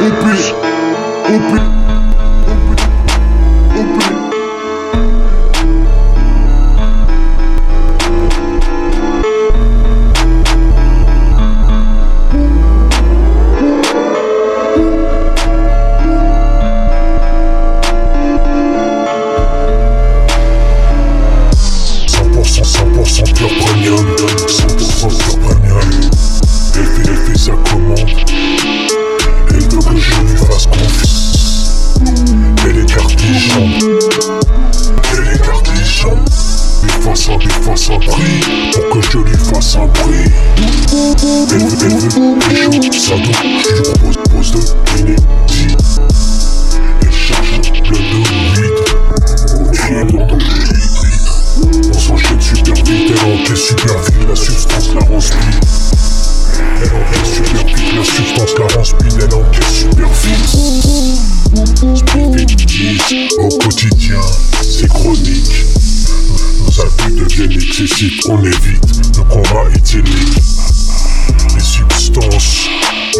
O, pri... o pri... ça, des fois ça brille pour que je lui fasse un bruit. Elle veut, elle veut les choses, ça donc je lui propose, propose de l'inédit. Elle charge plein de weed. Au tuyau dans le on s'enchaîne super vite, elle encaisse super vite, la substance la rend. Elle encaisse super vite, la substance la rend elle encaisse super vite. Speed au on évite le combat éthylique. Les substances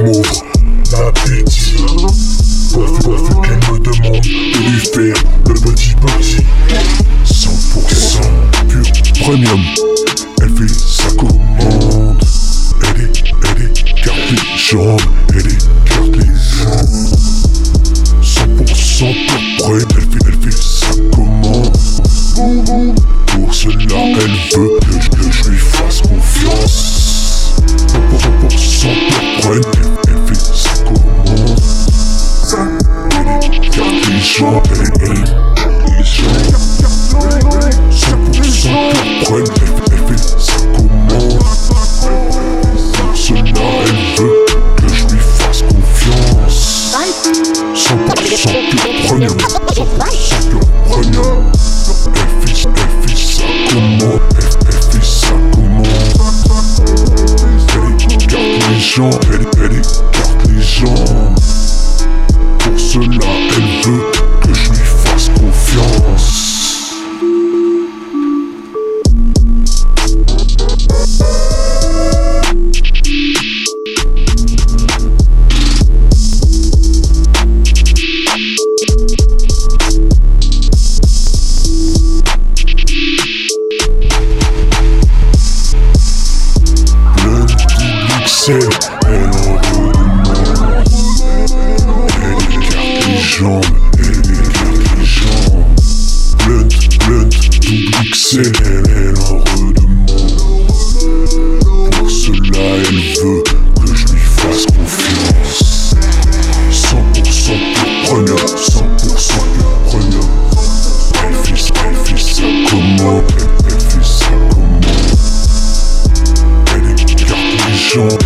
m'ouvrent l'appétit. Pourvu, pourvu qu'elle me demande de lui faire le petit petit. 100% pur premium. Elle fait sa commande. Elle est, elle les jambes. Elle écarte elle veut que je, que je lui fasse confiance. 100% pur premium. Elle, elle fait sa commande. Elle écarte les jambes. Elle, elle écarte les jambes. 100% elle, elle écarte les gens. Pour cela, elle veut que je lui fasse confiance. jambes et les gens Blunt, blunt, double XL, elle en redemande. Pour cela elle veut que je lui fasse confiance. 100% preneur, 100% preneur Elle fait ça, elle fait ça comment, elle, fait ça comment? Elle écarte les gens.